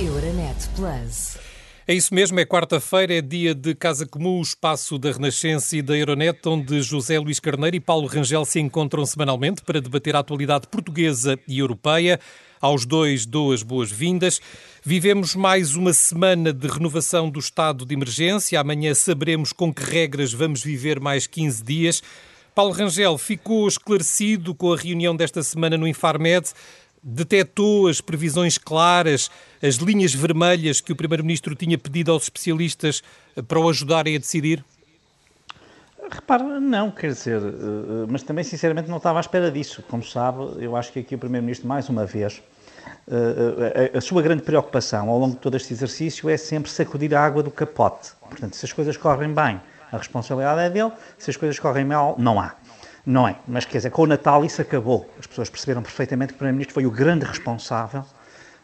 Euronet Plus. É isso mesmo, é quarta-feira, é dia de Casa Comum, o espaço da Renascença e da Euronet, onde José Luís Carneiro e Paulo Rangel se encontram semanalmente para debater a atualidade portuguesa e europeia. Aos dois dou as boas-vindas. Vivemos mais uma semana de renovação do estado de emergência. Amanhã saberemos com que regras vamos viver mais 15 dias. Paulo Rangel ficou esclarecido com a reunião desta semana no Infarmed detectou as previsões claras, as linhas vermelhas que o Primeiro-Ministro tinha pedido aos especialistas para o ajudarem a decidir? Repare, não, quer dizer, eh, mas também sinceramente não estava à espera disso. Como sabe, eu acho que aqui o Primeiro-Ministro, mais uma vez, eh, a sua grande preocupação ao longo de todo este exercício é sempre sacudir a água do capote. Portanto, se as coisas correm bem, a responsabilidade é dele, se as coisas correm mal, não há. Não é, mas quer dizer, com o Natal isso acabou. As pessoas perceberam perfeitamente que o Primeiro-Ministro foi o grande responsável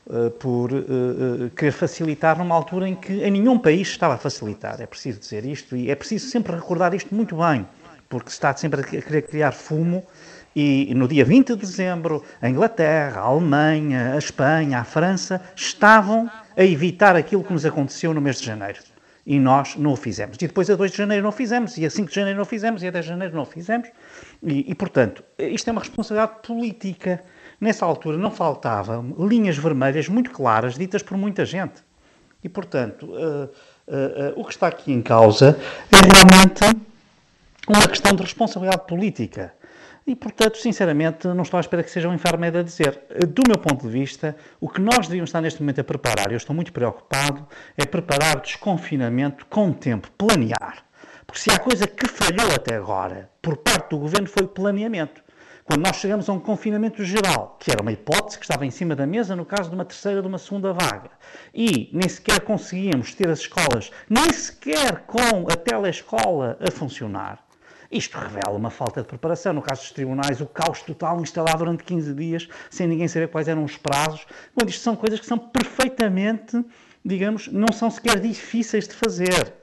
uh, por uh, uh, querer facilitar numa altura em que em nenhum país estava a facilitar. É preciso dizer isto e é preciso sempre recordar isto muito bem, porque se está sempre a querer criar fumo e no dia 20 de dezembro, a Inglaterra, a Alemanha, a Espanha, a França estavam a evitar aquilo que nos aconteceu no mês de janeiro e nós não o fizemos. E depois a 2 de janeiro não fizemos, e a 5 de janeiro não fizemos, e a 10 de janeiro não fizemos. E, e, portanto, isto é uma responsabilidade política. Nessa altura não faltavam linhas vermelhas muito claras, ditas por muita gente. E, portanto, uh, uh, uh, o que está aqui em causa é realmente uma questão de responsabilidade política. E, portanto, sinceramente, não estou à espera que seja um Infarmed a dizer. Do meu ponto de vista, o que nós devíamos estar neste momento a preparar, eu estou muito preocupado, é preparar o desconfinamento com tempo, planear. Porque se há coisa que falhou até agora, por parte do governo, foi o planeamento. Quando nós chegamos a um confinamento geral, que era uma hipótese que estava em cima da mesa no caso de uma terceira, de uma segunda vaga, e nem sequer conseguíamos ter as escolas, nem sequer com a telescola a funcionar, isto revela uma falta de preparação. No caso dos tribunais, o caos total instalado durante 15 dias, sem ninguém saber quais eram os prazos. Bom, isto são coisas que são perfeitamente, digamos, não são sequer difíceis de fazer.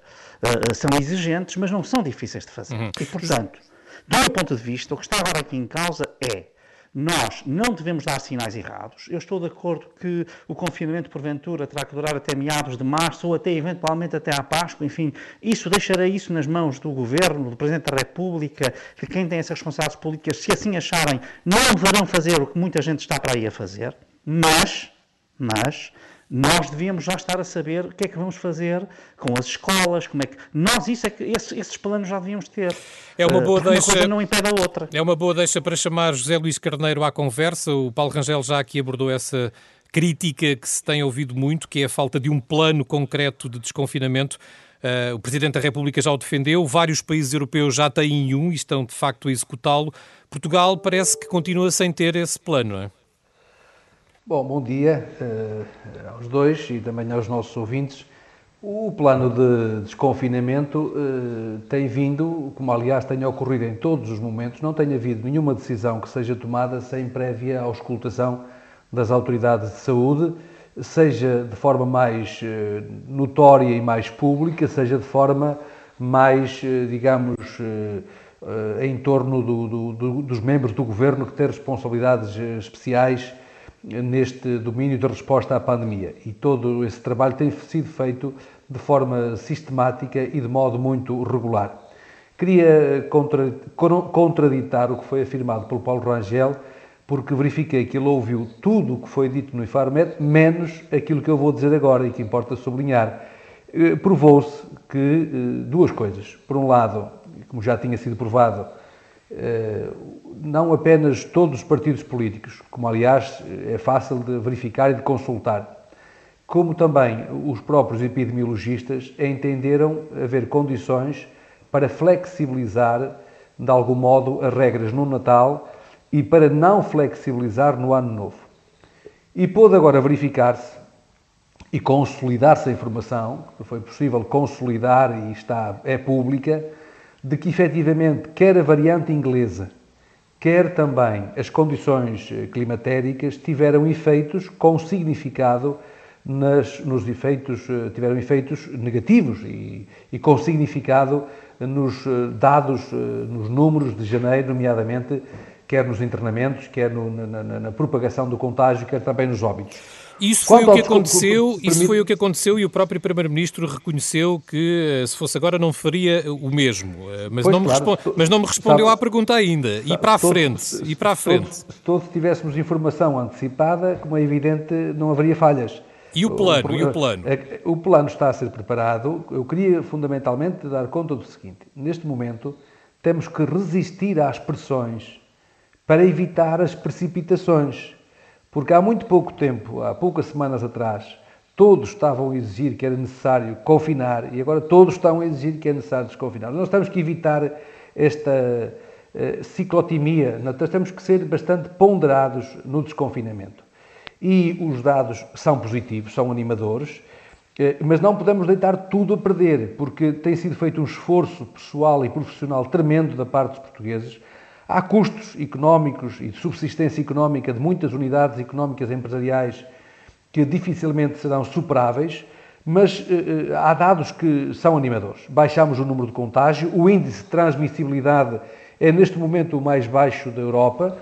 Uh, são exigentes, mas não são difíceis de fazer. Uhum. E, portanto, do meu ponto de vista, o que está agora aqui em causa é nós não devemos dar sinais errados. Eu estou de acordo que o confinamento, porventura, terá que durar até meados de março ou até, eventualmente, até à Páscoa. Enfim, isso deixarei isso nas mãos do Governo, do Presidente da República, de quem tem essas responsabilidades políticas. Se assim acharem, não deverão fazer o que muita gente está para aí a fazer. Mas, mas, nós devíamos já estar a saber o que é que vamos fazer com as escolas, como é que nós isso é que esses, esses planos já devíamos ter. É uma boa uh, deixa. Uma coisa não impede a outra. É uma boa deixa para chamar José Luís Carneiro à conversa. O Paulo Rangel já aqui abordou essa crítica que se tem ouvido muito, que é a falta de um plano concreto de desconfinamento. Uh, o Presidente da República já o defendeu, vários países europeus já têm um e estão de facto a executá-lo. Portugal parece que continua sem ter esse plano, não é? Bom, bom dia uh, aos dois e também aos nossos ouvintes. O plano de desconfinamento uh, tem vindo, como aliás tem ocorrido em todos os momentos, não tem havido nenhuma decisão que seja tomada sem prévia auscultação das autoridades de saúde, seja de forma mais uh, notória e mais pública, seja de forma mais, digamos, em torno do, do, do, dos membros do governo que têm responsabilidades especiais neste domínio da resposta à pandemia. E todo esse trabalho tem sido feito de forma sistemática e de modo muito regular. Queria contra, contraditar o que foi afirmado pelo Paulo Rangel, porque verifiquei que ele ouviu tudo o que foi dito no IFARMED, menos aquilo que eu vou dizer agora e que importa sublinhar. Eh, provou-se que eh, duas coisas. Por um lado, como já tinha sido provado, não apenas todos os partidos políticos, como aliás é fácil de verificar e de consultar, como também os próprios epidemiologistas entenderam haver condições para flexibilizar de algum modo as regras no Natal e para não flexibilizar no Ano Novo. E pôde agora verificar-se e consolidar-se a informação, que foi possível consolidar e está, é pública, de que efetivamente quer a variante inglesa, quer também as condições eh, climatéricas tiveram efeitos com significado nas, nos efeitos, eh, tiveram efeitos negativos e, e com significado nos eh, dados, nos números de janeiro, nomeadamente, quer nos internamentos, quer no, na, na, na propagação do contágio, quer também nos óbitos. Isso foi Quanto o que aconteceu, isso foi o que aconteceu e o próprio Primeiro-Ministro reconheceu que eh, se fosse agora não faria o mesmo. Eh, mas, não, claro, me mas não me respondeu sabe, à pergunta ainda. E para a frente, se, e para a frente. Se todos tivéssemos informação antecipada, como é evidente, não haveria falhas. E o plano? O, e o plano? É o plano está a ser preparado. Eu queria fundamentalmente dar conta do seguinte: neste momento temos que resistir às pressões para evitar as precipitações. Porque há muito pouco tempo, há poucas semanas atrás, todos estavam a exigir que era necessário confinar e agora todos estão a exigir que é necessário desconfinar. Nós temos que evitar esta uh, ciclotimia, nós temos que ser bastante ponderados no desconfinamento. E os dados são positivos, são animadores, uh, mas não podemos deitar tudo a perder, porque tem sido feito um esforço pessoal e profissional tremendo da parte dos portugueses Há custos económicos e de subsistência económica de muitas unidades económicas empresariais que dificilmente serão superáveis, mas eh, eh, há dados que são animadores. Baixamos o número de contágio, o índice de transmissibilidade é neste momento o mais baixo da Europa.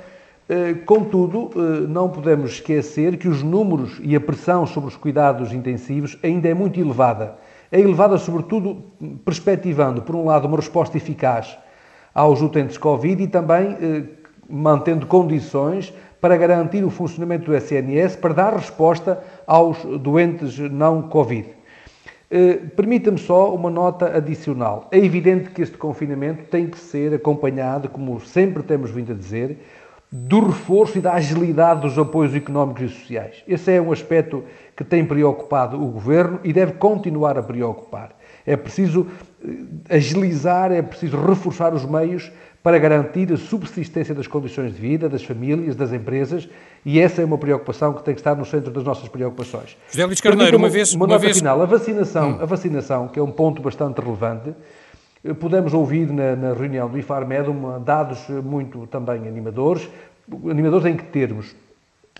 Eh, contudo, não podemos esquecer que os números e a pressão sobre os cuidados intensivos ainda é muito elevada. É elevada, sobretudo, perspectivando, por um lado, uma resposta eficaz aos utentes Covid e também eh, mantendo condições para garantir o funcionamento do SNS, para dar resposta aos doentes não Covid. Eh, Permita-me só uma nota adicional. É evidente que este confinamento tem que ser acompanhado, como sempre temos vindo a dizer, do reforço e da agilidade dos apoios económicos e sociais. Esse é um aspecto que tem preocupado o Governo e deve continuar a preocupar. É preciso eh, agilizar, é preciso reforçar os meios para garantir a subsistência das condições de vida, das famílias, das empresas, e essa é uma preocupação que tem que estar no centro das nossas preocupações. José Luís Carneiro, uma, vez... Uma, uma nota vez... final, a vacinação, hum. a vacinação, que é um ponto bastante relevante, pudemos ouvir na, na reunião do IFARMED dados muito também animadores, animadores em que termos?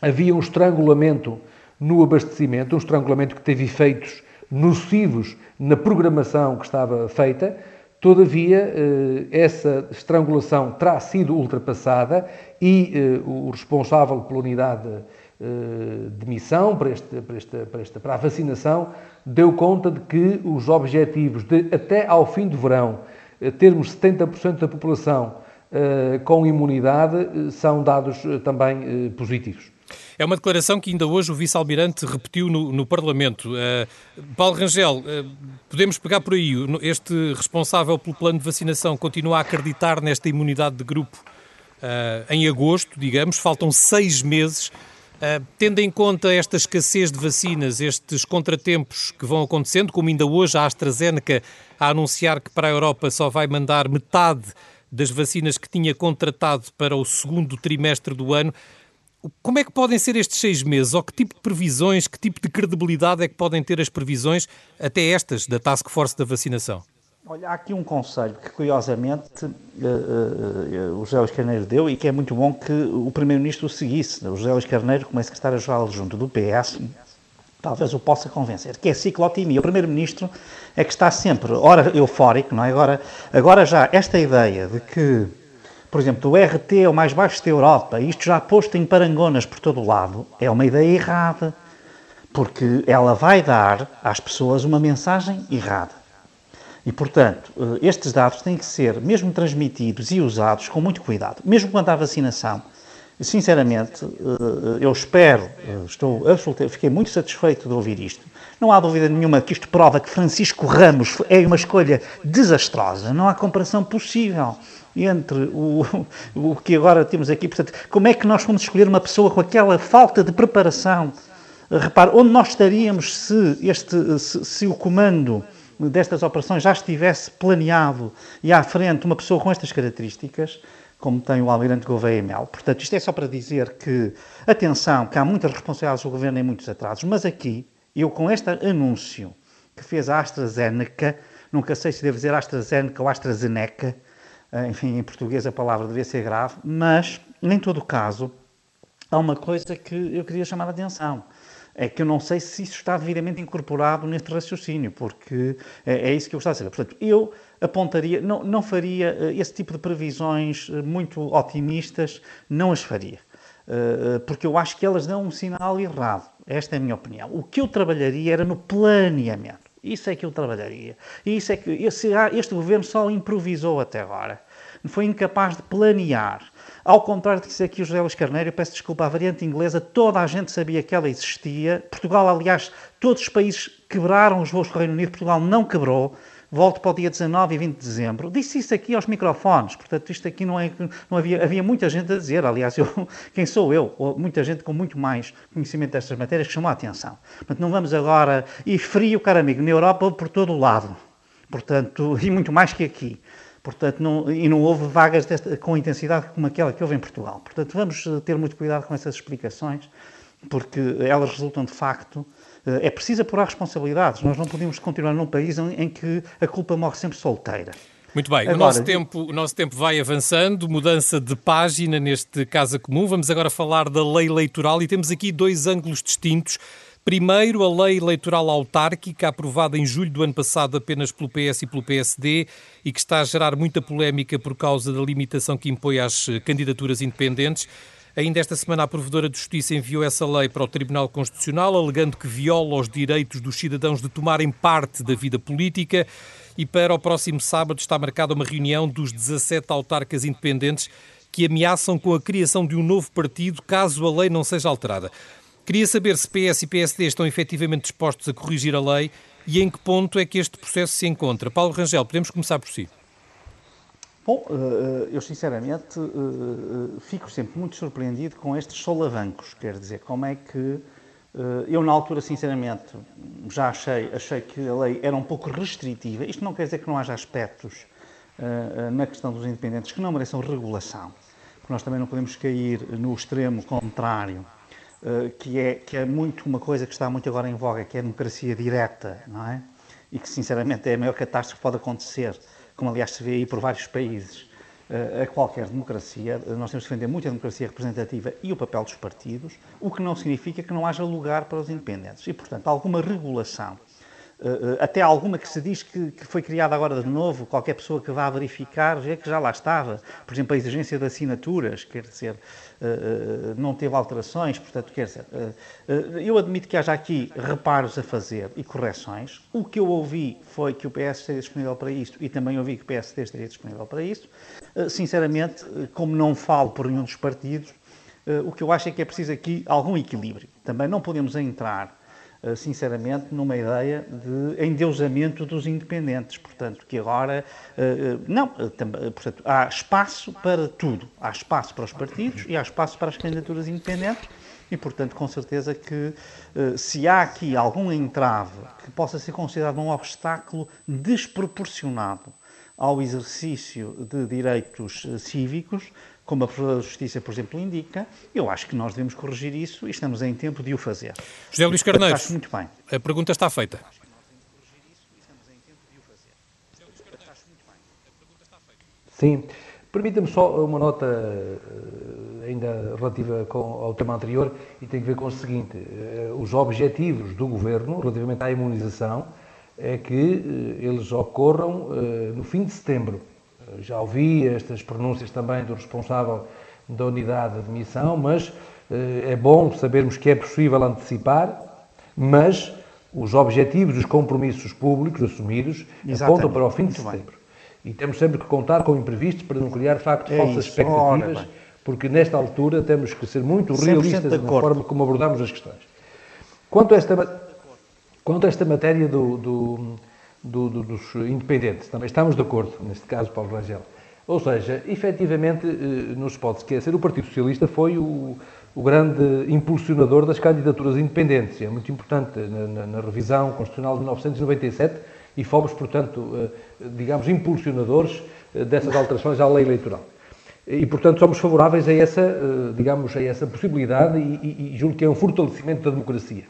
Havia um estrangulamento no abastecimento, um estrangulamento que teve efeitos nocivos na programação que estava feita, todavia eh, essa estrangulação terá sido ultrapassada e eh, o responsável pela unidade eh, de missão para, este, para, esta, para, esta, para a vacinação deu conta de que os objetivos de até ao fim do verão termos 70% da população com imunidade são dados também positivos. É uma declaração que ainda hoje o vice-almirante repetiu no, no Parlamento. Uh, Paulo Rangel, uh, podemos pegar por aí. Este responsável pelo plano de vacinação continua a acreditar nesta imunidade de grupo uh, em agosto, digamos, faltam seis meses. Tendo em conta esta escassez de vacinas, estes contratempos que vão acontecendo, como ainda hoje a AstraZeneca a anunciar que para a Europa só vai mandar metade das vacinas que tinha contratado para o segundo trimestre do ano, como é que podem ser estes seis meses? Ou que tipo de previsões, que tipo de credibilidade é que podem ter as previsões, até estas, da Task Force da vacinação? Olha, há aqui um conselho que, curiosamente, uh, uh, o José Luís Carneiro deu e que é muito bom que o Primeiro-Ministro o seguisse. O José Luís Carneiro, como é secretário-geral junto do PS, talvez o possa convencer, que é ciclotimia. O Primeiro-Ministro é que está sempre, ora eufórico, não é? Agora, agora já, esta ideia de que por exemplo, o RT é o mais baixo da Europa, isto já posto em parangonas por todo o lado, é uma ideia errada, porque ela vai dar às pessoas uma mensagem errada. E, portanto, eh, estes dados têm que ser mesmo transmitidos e usados com muito cuidado, mesmo quanto à vacinação. Sinceramente, eh, eu espero, estou absolutamente, fiquei muito satisfeito de ouvir isto. Não há dúvida nenhuma que isto prova que Francisco Ramos é uma escolha desastrosa, não há comparação possível entre o, o que agora temos aqui. Portanto, como é que nós fomos escolher uma pessoa com aquela falta de preparação? Repare, onde nós estaríamos se, este, se, se o comando destas operações já estivesse planeado e à frente uma pessoa com estas características, como tem o Almirante Gouveia Mel. Portanto, isto é só para dizer que, atenção, que há muitas responsabilidades do Governo em muitos atrasos, mas aqui, eu com este anúncio que fez a AstraZeneca, nunca sei se devo dizer AstraZeneca ou AstraZeneca, eh, enfim, em português a palavra devia ser grave, mas, em todo o caso, há uma coisa que eu queria chamar a atenção. É que eu não sei se isso está devidamente incorporado neste raciocínio, porque é, é isso que eu gostava de dizer. Portanto, eu apontaria, não, não faria eh, esse tipo de previsões eh, muito otimistas, não as faria. Porque eu acho que elas dão um sinal errado. Esta é a minha opinião. O que eu trabalharia era no planeamento. Isso é que eu trabalharia. Isso é que esse, este governo só improvisou até agora. Foi incapaz de planear. Ao contrário do que disse aqui o José Luís Carneiro, peço desculpa, a variante inglesa, toda a gente sabia que ela existia. Portugal, aliás, todos os países quebraram os voos com o Reino Unido, Portugal não quebrou volto para o dia 19 e 20 de dezembro. Disse isso aqui aos microfones, portanto, isto aqui não é. Não havia, havia muita gente a dizer, aliás, eu, quem sou eu? Ou muita gente com muito mais conhecimento destas matérias que chamou a atenção. Portanto, não vamos agora. E frio, caro amigo, na Europa por todo o lado. Portanto, e muito mais que aqui. Portanto, não, e não houve vagas desta, com intensidade como aquela que houve em Portugal. Portanto, vamos eh, ter muito cuidado com essas explicações, porque elas resultam de facto é preciso apurar responsabilidades. Nós não podemos continuar num país em que a culpa morre sempre solteira. Muito bem, agora, o, nosso tempo, o nosso tempo vai avançando, mudança de página neste Casa Comum. Vamos agora falar da lei eleitoral e temos aqui dois ângulos distintos. Primeiro, a lei eleitoral autárquica, aprovada em julho do ano passado apenas pelo PS e pelo PSD e que está a gerar muita polémica por causa da limitação que impõe às candidaturas independentes. Ainda esta semana, a Provedora de Justiça enviou essa lei para o Tribunal Constitucional, alegando que viola os direitos dos cidadãos de tomarem parte da vida política. E para o próximo sábado está marcada uma reunião dos 17 autarcas independentes que ameaçam com a criação de um novo partido caso a lei não seja alterada. Queria saber se PS e PSD estão efetivamente dispostos a corrigir a lei e em que ponto é que este processo se encontra. Paulo Rangel, podemos começar por si. Bom, eh, eh, eu sinceramente eh, fico sempre muito surpreendido com estes solavancos. Quer dizer, como é que. Eu, na altura, sinceramente, já achei, achei que a lei era um pouco restritiva. Isto não quer dizer que não haja aspectos na questão dos independentes que não mereçam regulação, porque nós também não podemos cair no extremo contrário, que é, que é muito uma coisa que está muito agora em voga, que é a democracia direta, não é? E que, sinceramente, é a maior catástrofe que pode acontecer como aliás se vê aí por vários países, eh, a qualquer democracia. Nós temos de defender muito a democracia representativa e o papel dos partidos, o que não significa que não haja lugar para os independentes. E, portanto, alguma regulação eh, eh, até alguma que se diz que, que, foi criada agora de novo, qualquer pessoa que vá verificar vê que já lá estava. Por exemplo, a exigência de assinaturas, quer dizer, eh, não teve alterações, portanto, quer dizer, eu admito que haja aqui reparos a fazer e correções. O que eu ouvi foi que o PS estaria disponível para isto e também ouvi que o PSD estaria disponível para isto. Sinceramente, como não falo por nenhum dos partidos, o que eu acho é que é preciso aqui algum equilíbrio. Também não podemos entrar eh, sinceramente, numa ideia de endeusamento dos independentes. Portanto, que agora. Eh, eh, não, portanto, há espaço para tudo. Há espaço para os partidos e há espaço para as candidaturas independentes. E, portanto, com certeza que se há aqui algum entrave que possa ser considerado um obstáculo desproporcionado ao exercício de direitos cívicos, como a Provedora da Justiça, por exemplo, indica, eu acho que nós devemos corrigir isso e estamos em tempo de o fazer. José Luís Carneiro, muito bem. a pergunta está feita. Sim. Permita-me só uma nota eh, ainda relativa ao tema anterior e tem a ver com o seguinte: eh, os objetivos do governo relativamente à imunização é que eh, eles ocorram no fim de setembro já ouvi estas pronúncias também do responsável da unidade de missão, mas eh, é bom sabermos que é possível antecipar, mas os objetivos, os compromissos públicos assumidos Exatamente. apontam para o fim de Muito setembro. Bem. E temos sempre que contar com imprevistos para não criar, de facto, é falsas isso. expectativas, Ora, porque nesta altura temos que ser muito realistas na forma como abordamos as questões. Quanto a esta, quanto a esta matéria do, do do, do, dos independentes. Também estamos de acordo, neste caso, Paulo Rangel. Ou seja, efetivamente, eh, não se pode esquecer, o Partido Socialista foi o, o grande impulsionador das candidaturas independentes. É muito importante na, na, na, revisão constitucional de 1997 e fomos, portanto, eh, digamos, impulsionadores eh, dessas alterações à lei eleitoral. E, portanto, somos favoráveis a essa, digamos, a essa possibilidade e, e, e julgo que é um fortalecimento da democracia.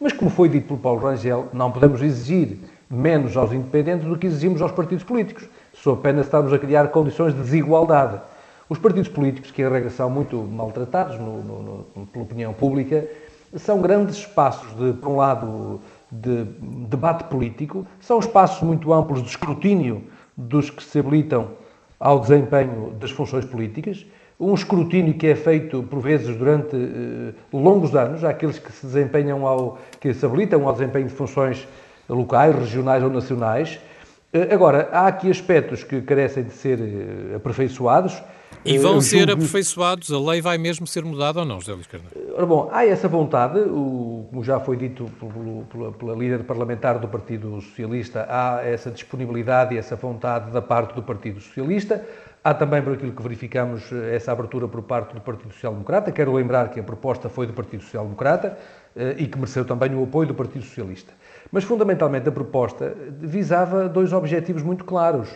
Mas, como foi dito pelo Paulo Rangel, não podemos exigir menos aos independentes do que exigimos aos partidos políticos, sob pena de estarmos a criar condições de desigualdade. Os partidos políticos, que em regra são muito maltratados no, no, no, pela opinião pública, são grandes espaços de, por um lado, de debate político, são espaços muito amplos de escrutínio dos que se habilitam ao desempenho das funções políticas, um escrutínio que é feito por vezes durante uh, longos anos, àqueles que se desempenham ao, que se habilitam ao desempenho de funções locais, regionais ou nacionais. Uh, agora, há aqui aspectos que carecem de ser uh, aperfeiçoados. E vão ser aperfeiçoados? A lei vai mesmo ser mudada ou não, José Luís Carneiro? Ora bom, há essa vontade, o, como já foi dito pelo, pela, pela líder parlamentar do Partido Socialista, há essa disponibilidade e essa vontade da parte do Partido Socialista. Há também, por aquilo que verificamos, essa abertura por parte do Partido Social Democrata. Quero lembrar que a proposta foi do Partido Social Democrata eh, e que mereceu também o apoio do Partido Socialista. Mas, fundamentalmente, a proposta visava dois objetivos muito claros.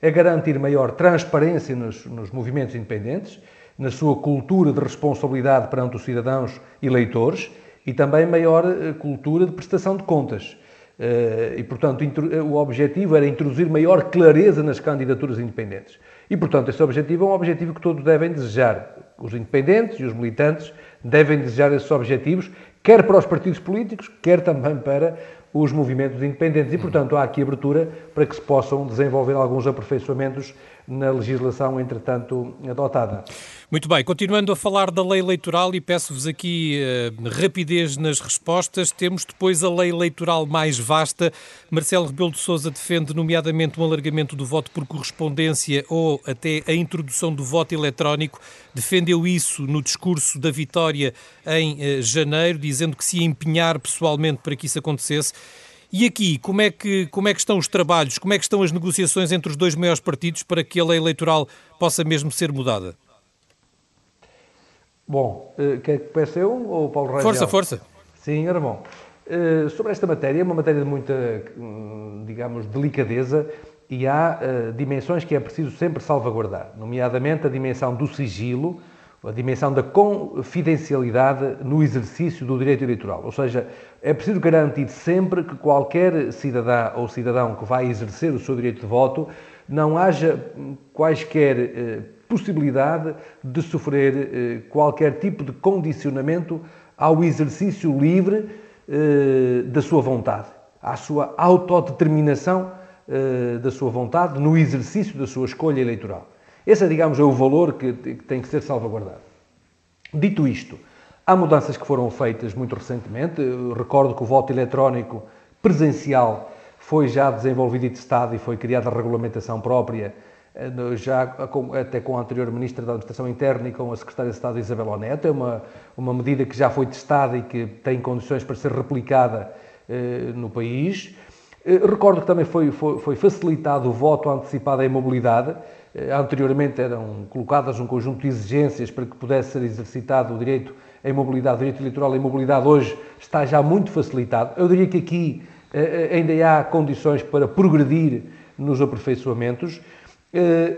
É garantir maior transparência nos, nos movimentos independentes, na sua cultura de responsabilidade perante os cidadãos eleitores e também maior eh, cultura de prestação de contas. Eh, e, portanto, o objetivo era introduzir maior clareza nas candidaturas independentes. E, portanto, esse objetivo é um objetivo que todos devem desejar. Os independentes e os militantes devem desejar esses objetivos, quer para os partidos políticos, quer também para os movimentos independentes. E, portanto, há aqui abertura para que se possam desenvolver alguns aperfeiçoamentos na legislação, entretanto, adotada. Muito bem, continuando a falar da lei eleitoral e peço-vos aqui uh, rapidez nas respostas, temos depois a lei eleitoral mais vasta. Marcelo Rebelo de Sousa defende nomeadamente um alargamento do voto por correspondência ou até a introdução do voto eletrónico. Defendeu isso no discurso da vitória em uh, janeiro, dizendo que se empenhar pessoalmente para que isso acontecesse. E aqui, como é, que, como é que estão os trabalhos, como é que estão as negociações entre os dois maiores partidos para que a lei eleitoral possa mesmo ser mudada? Bom, uh, quer que peça eu ou Paulo Rangel? Força, força. Sim, era bom. Uh, sobre esta matéria, é uma matéria de muita, hum, digamos, delicadeza e há uh, dimensões que é preciso sempre salvaguardar, nomeadamente a dimensão do sigilo, a dimensão da confidencialidade no exercício do direito eleitoral. Ou seja, é preciso garantir sempre que qualquer cidadã ou cidadão que vai exercer o seu direito de voto não haja quaisquer eh, possibilidade de sofrer eh, qualquer tipo de condicionamento ao exercício livre eh, da sua vontade, à sua autodeterminação eh, da sua vontade no exercício da sua escolha eleitoral. Esse, digamos, é o valor que, tem que ser salvaguardado. Dito isto, há mudanças que foram feitas muito recentemente. Eu recordo que o voto eletrónico presencial foi já desenvolvido e testado e foi criada a regulamentação própria, já até com a anterior Ministra da Administração Interna e com a Secretária de Estado Isabel Oneto. É uma, uma medida que já foi testada e que tem condições para ser replicada eh, no país. Eh, recordo que também foi, foi, foi facilitado o voto antecipado em mobilidade, eh, anteriormente eram colocadas um conjunto de exigências para que pudesse ser exercitado o direito em mobilidade, o direito eleitoral em mobilidade hoje está já muito facilitado. Eu diria que aqui eh, eh, ainda há condições para progredir nos aperfeiçoamentos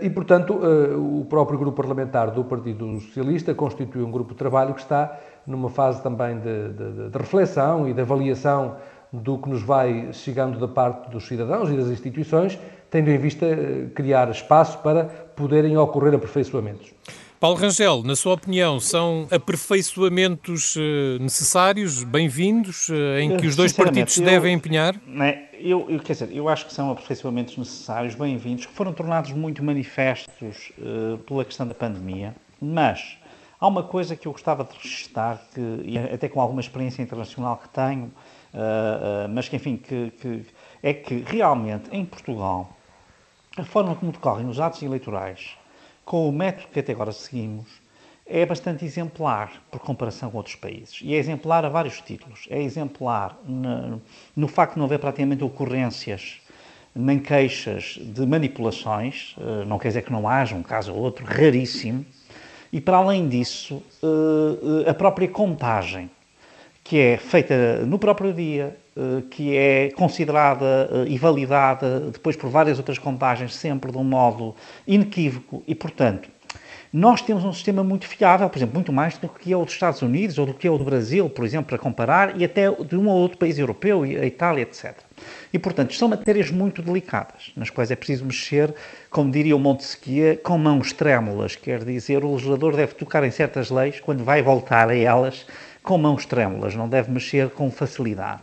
e, portanto, o próprio grupo parlamentar do Partido Socialista constitui um grupo de trabalho que está numa fase também de, de, de reflexão e de avaliação do que nos vai chegando da parte dos cidadãos e das instituições, tendo em vista eh, criar espaço para poderem ocorrer aperfeiçoamentos. Paulo Rangel, na sua opinião, são aperfeiçoamentos eh, necessários, bem-vindos, eh, em que os dois partidos se devem empenhar? É, eu, eu, quer dizer, eu acho que são aperfeiçoamentos necessários, bem-vindos, que foram tornados muito manifestos uh, pela questão da pandemia, mas há uma coisa que eu gostava de registrar, que, e até com alguma experiência internacional que tenho, uh, mas que, enfim, que, que, é que realmente em Portugal a forma como decorrem os atos eleitorais, com o método que até agora seguimos, é bastante exemplar por comparação com outros países. E é exemplar a vários títulos. É exemplar no, no facto de não haver praticamente ocorrências nem queixas de manipulações, não quer dizer que não haja um caso ou outro, raríssimo. E para além disso, a própria contagem que é feita no próprio dia, eh, que é considerada eh, e validada depois por várias outras contagens, sempre de um modo inequívoco e, portanto, nós temos um sistema muito fiável, por exemplo, muito mais do que é o dos Estados Unidos ou do que é o do Brasil, por exemplo, para comparar, e até de um ou outro país europeu, a Itália, etc. E, portanto, são matérias muito delicadas, nas quais é preciso mexer, como diria o Montesquieu, com mãos trémulas, quer dizer, o legislador deve tocar em certas leis, quando vai voltar a elas, com mãos trêmulas, não deve mexer com facilidade.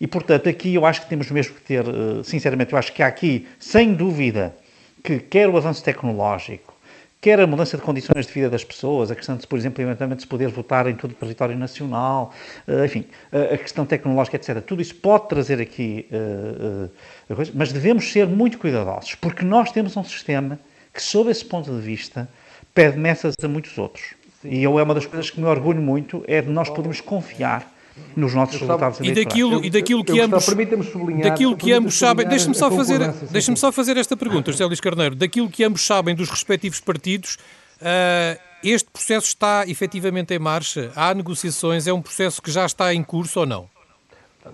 E, portanto, aqui eu acho que temos mesmo que ter, eh, sinceramente, eu acho que há aqui, sem dúvida, que quer o avanço tecnológico, quer a mudança de condições de vida das pessoas, a questão de, por exemplo, eventualmente se poder votar em todo o território nacional, uh, enfim, a questão tecnológica, etc. Tudo isso pode trazer aqui uh, mas devemos ser muito cuidadosos, porque nós temos um sistema que, sob esse ponto de vista, pede messas a muitos outros. Sim. E eu é uma das coisas que me orgulho muito, é de nós podermos confiar nos nossos resultados e daquilo, e daquilo que ambos daquilo que ambos sabem deixe-me só fazer deixe-me só fazer esta pergunta José Luís Carneiro. Daquilo que ambos sabem dos respectivos partidos uh, este processo está efetivamente em marcha? Há negociações? É um processo que já está em curso ou não?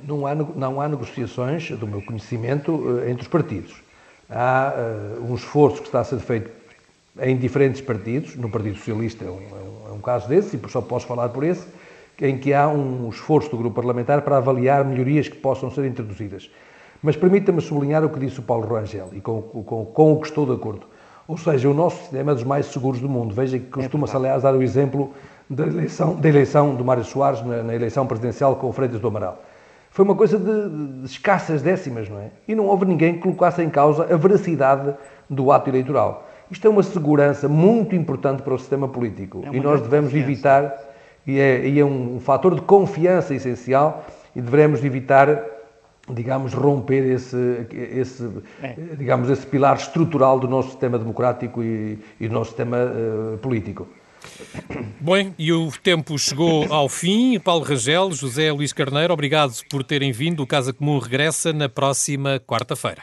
Não há não há negociações do meu conhecimento eh, entre os partidos. Há uh, um esforço que está a ser feito em diferentes partidos no Partido Socialista é um, é um é caso desse e só posso falar por esse em que há um esforço do grupo parlamentar para avaliar melhorias que possam ser introduzidas. Mas permita-me sublinhar o que disse o Paulo Rangel, e com, com, com, o que estou de acordo. Ou seja, o nosso sistema é dos mais seguros do mundo. Veja que costuma-se, aliás, dar o exemplo da eleição, da eleição do Mário Soares na, na eleição presidencial com o Freitas do Amaral. Foi uma coisa de, de, escassas décimas, não é? E não houve ninguém que colocasse em causa a veracidade do ato eleitoral. Isto é uma segurança muito importante para o sistema político é e nós devemos confiança. evitar e é, e é um, um fator de confiança essencial e devemos evitar digamos, romper esse, esse, é. digamos, esse pilar estrutural do nosso sistema democrático e, e do nosso sistema uh, político. Bem, e o tempo chegou ao fim. Paulo Rangel, José Luís Carneiro, obrigado por terem vindo. O Casa Comum regressa na próxima quarta-feira.